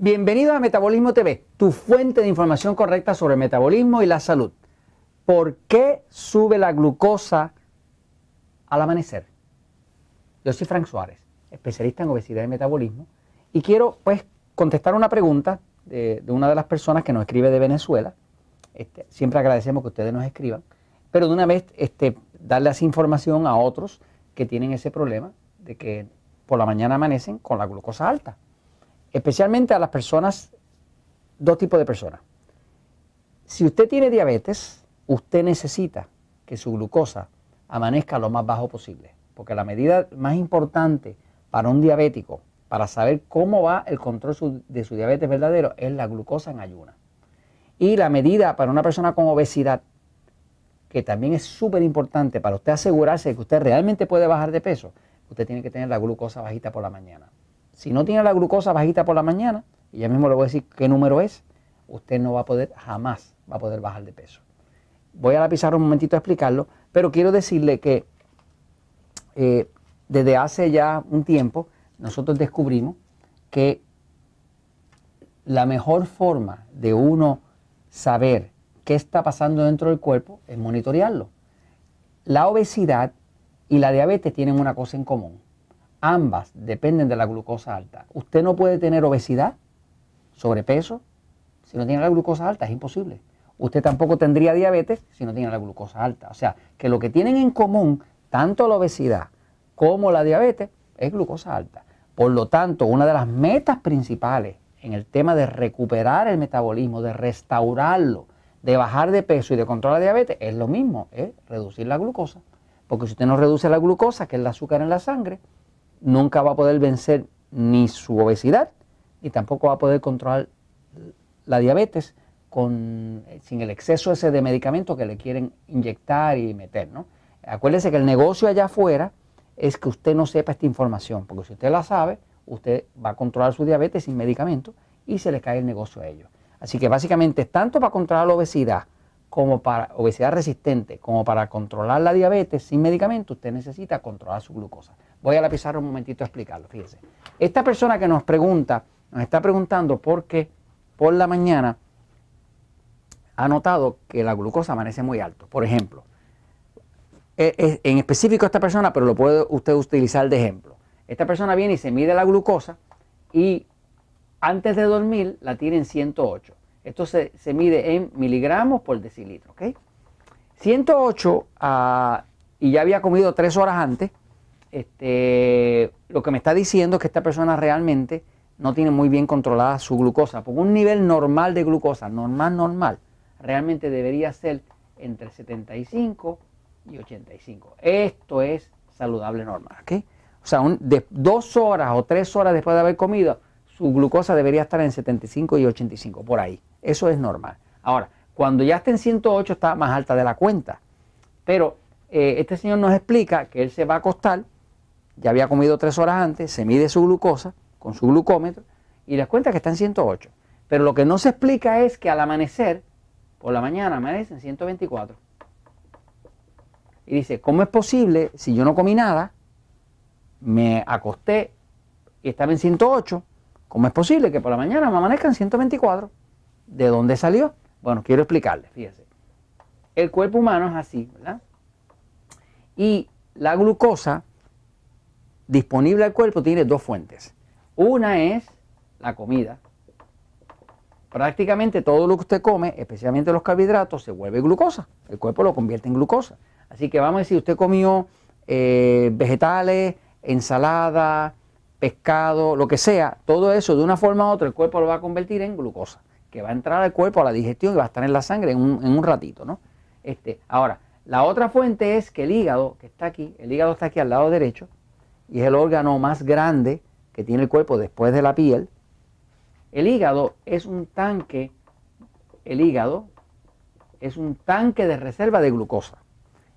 Bienvenido a Metabolismo TV, tu fuente de información correcta sobre el metabolismo y la salud. ¿Por qué sube la glucosa al amanecer? Yo soy Frank Suárez, especialista en obesidad y metabolismo, y quiero pues contestar una pregunta de, una de las personas que nos escribe de Venezuela. Este, siempre agradecemos que ustedes nos escriban, pero de una vez este, darle esa información a otros que tienen ese problema de que por la mañana amanecen con la glucosa alta especialmente a las personas, dos tipos de personas. Si usted tiene diabetes, usted necesita que su glucosa amanezca lo más bajo posible, porque la medida más importante para un diabético, para saber cómo va el control de su diabetes verdadero, es la glucosa en ayuna. Y la medida para una persona con obesidad, que también es súper importante para usted asegurarse de que usted realmente puede bajar de peso, usted tiene que tener la glucosa bajita por la mañana. Si no tiene la glucosa bajita por la mañana, y ya mismo le voy a decir qué número es, usted no va a poder, jamás va a poder bajar de peso. Voy a la pizarra un momentito a explicarlo, pero quiero decirle que eh, desde hace ya un tiempo nosotros descubrimos que la mejor forma de uno saber qué está pasando dentro del cuerpo es monitorearlo. La obesidad y la diabetes tienen una cosa en común ambas dependen de la glucosa alta. Usted no puede tener obesidad, sobrepeso, si no tiene la glucosa alta, es imposible. Usted tampoco tendría diabetes si no tiene la glucosa alta. O sea, que lo que tienen en común, tanto la obesidad como la diabetes, es glucosa alta. Por lo tanto, una de las metas principales en el tema de recuperar el metabolismo, de restaurarlo, de bajar de peso y de controlar la diabetes, es lo mismo, es reducir la glucosa. Porque si usted no reduce la glucosa, que es el azúcar en la sangre, nunca va a poder vencer ni su obesidad, ni tampoco va a poder controlar la diabetes con, sin el exceso ese de medicamentos que le quieren inyectar y meter. ¿no? Acuérdese que el negocio allá afuera es que usted no sepa esta información, porque si usted la sabe, usted va a controlar su diabetes sin medicamentos y se le cae el negocio a ellos. Así que básicamente, tanto para controlar la obesidad, como para obesidad resistente, como para controlar la diabetes sin medicamentos, usted necesita controlar su glucosa. Voy a la pizarra un momentito a explicarlo, fíjese. Esta persona que nos pregunta, nos está preguntando por qué por la mañana ha notado que la glucosa amanece muy alto. Por ejemplo, e, e, en específico esta persona, pero lo puede usted utilizar de ejemplo. Esta persona viene y se mide la glucosa y antes de dormir la tiene en 108. Esto se, mide en miligramos por decilitro, ¿ok? 108 ah, y ya había comido tres horas antes, este, lo que me está diciendo es que esta persona realmente no tiene muy bien controlada su glucosa, porque un nivel normal de glucosa, normal, normal, realmente debería ser entre 75 y 85. Esto es saludable normal, ¿ok? O sea, de dos horas o tres horas después de haber comido, su glucosa debería estar en 75 y 85, por ahí. Eso es normal. Ahora, cuando ya está en 108 está más alta de la cuenta. Pero eh, este señor nos explica que él se va a acostar ya había comido tres horas antes, se mide su glucosa con su glucómetro y les cuenta que está en 108. Pero lo que no se explica es que al amanecer, por la mañana amanece en 124. Y dice, ¿cómo es posible si yo no comí nada, me acosté y estaba en 108? ¿Cómo es posible que por la mañana me amanezca en 124? ¿De dónde salió? Bueno, quiero explicarle, fíjese. El cuerpo humano es así, ¿verdad? Y la glucosa disponible al cuerpo tiene dos fuentes. Una es la comida. Prácticamente todo lo que usted come, especialmente los carbohidratos, se vuelve glucosa. El cuerpo lo convierte en glucosa. Así que vamos a decir, usted comió eh, vegetales, ensalada, pescado, lo que sea, todo eso de una forma u otra el cuerpo lo va a convertir en glucosa, que va a entrar al cuerpo a la digestión y va a estar en la sangre en un, en un ratito, ¿no? Este, ahora, la otra fuente es que el hígado, que está aquí, el hígado está aquí al lado derecho, y es el órgano más grande que tiene el cuerpo después de la piel, el hígado es un tanque, el hígado es un tanque de reserva de glucosa.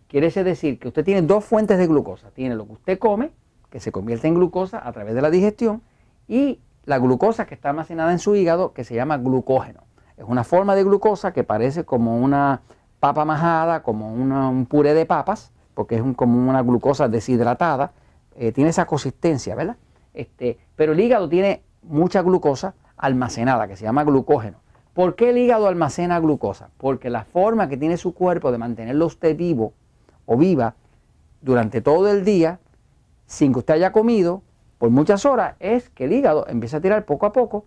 Quiere decir que usted tiene dos fuentes de glucosa. Tiene lo que usted come, que se convierte en glucosa a través de la digestión, y la glucosa que está almacenada en su hígado, que se llama glucógeno. Es una forma de glucosa que parece como una papa majada, como un puré de papas, porque es como una glucosa deshidratada, eh, tiene esa consistencia, ¿verdad? Este, pero el hígado tiene mucha glucosa, almacenada, que se llama glucógeno. ¿Por qué el hígado almacena glucosa? Porque la forma que tiene su cuerpo de mantenerlo usted vivo o viva durante todo el día, sin que usted haya comido, por muchas horas, es que el hígado empieza a tirar poco a poco,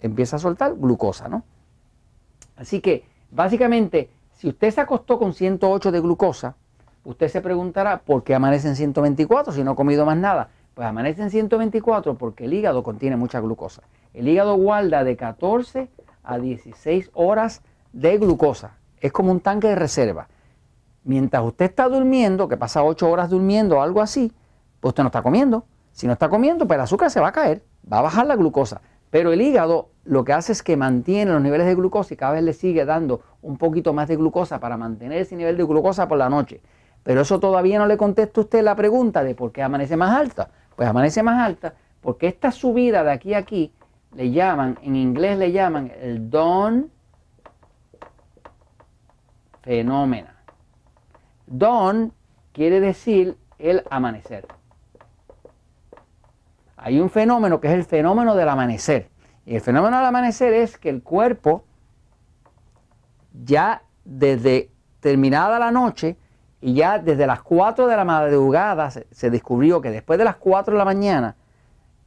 empieza a soltar glucosa, ¿no? Así que, básicamente, si usted se acostó con 108 de glucosa, usted se preguntará por qué amanece en 124 si no ha comido más nada. Pues amanece en 124 porque el hígado contiene mucha glucosa. El hígado guarda de 14 a 16 horas de glucosa. Es como un tanque de reserva. Mientras usted está durmiendo, que pasa 8 horas durmiendo o algo así, pues usted no está comiendo. Si no está comiendo, pues el azúcar se va a caer, va a bajar la glucosa. Pero el hígado lo que hace es que mantiene los niveles de glucosa y cada vez le sigue dando un poquito más de glucosa para mantener ese nivel de glucosa por la noche. Pero eso todavía no le contesta usted la pregunta de por qué amanece más alta. Pues amanece más alta porque esta subida de aquí a aquí le llaman, en inglés le llaman el dawn fenómeno. Dawn quiere decir el amanecer. Hay un fenómeno que es el fenómeno del amanecer. Y el fenómeno del amanecer es que el cuerpo ya desde terminada la noche y ya desde las 4 de la madrugada se, descubrió que después de las 4 de la mañana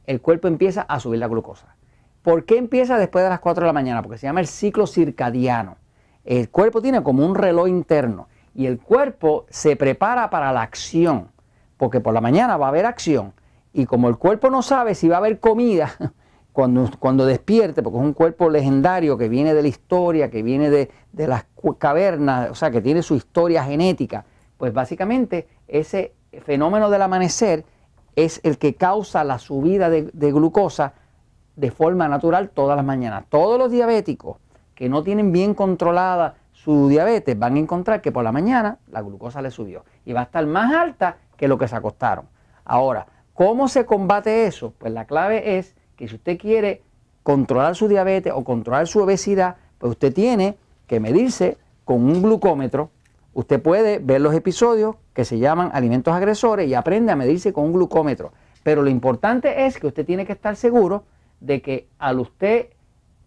el cuerpo empieza a subir la glucosa. ¿Por qué empieza después de las 4 de la mañana? Porque se llama el ciclo circadiano. El cuerpo tiene como un reloj interno y el cuerpo se prepara para la acción, porque por la mañana va a haber acción y como el cuerpo no sabe si va a haber comida cuando, cuando despierte, porque es un cuerpo legendario que viene de la historia, que viene de, las cavernas, o sea, que tiene su historia genética, pues básicamente ese fenómeno del amanecer es el que causa la subida de, glucosa de forma natural todas las mañanas. Todos los diabéticos que no tienen bien controlada su diabetes van a encontrar que por la mañana la glucosa le subió y va a estar más alta que lo que se acostaron. Ahora, ¿cómo se combate eso? Pues la clave es que si usted quiere controlar su diabetes o controlar su obesidad, pues usted tiene que medirse con un glucómetro. Usted puede ver los episodios que se llaman alimentos agresores y aprende a medirse con un glucómetro. Pero lo importante es que usted tiene que estar seguro de que al usted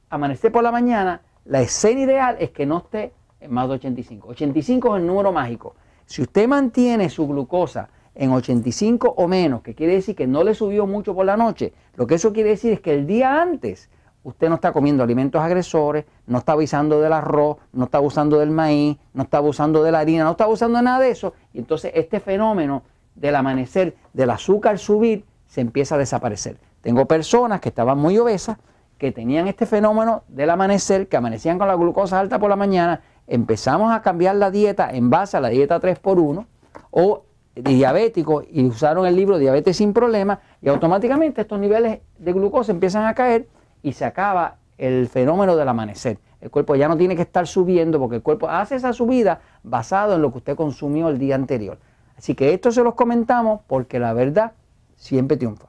amanecer por la mañana, la escena ideal es que no esté en más de 85. 85 es el número mágico. Si usted mantiene su glucosa en 85 o menos, que quiere decir que no le subió mucho por la noche, lo que eso quiere decir es que el día antes usted no está comiendo alimentos agresores, no está abusando del arroz, no está abusando del maíz, no está abusando de la harina, no está abusando de nada de eso. Y entonces este fenómeno del amanecer, del azúcar subir, se empieza a desaparecer. Tengo personas que estaban muy obesas, que tenían este fenómeno del amanecer, que amanecían con la glucosa alta por la mañana, empezamos a cambiar la dieta en base a la dieta 3x1 o diabéticos y usaron el libro Diabetes sin problemas y automáticamente estos niveles de glucosa empiezan a caer y se acaba el fenómeno del amanecer. El cuerpo ya no tiene que estar subiendo porque el cuerpo hace esa subida basado en lo que usted consumió el día anterior. Así que esto se los comentamos porque la verdad siempre triunfa.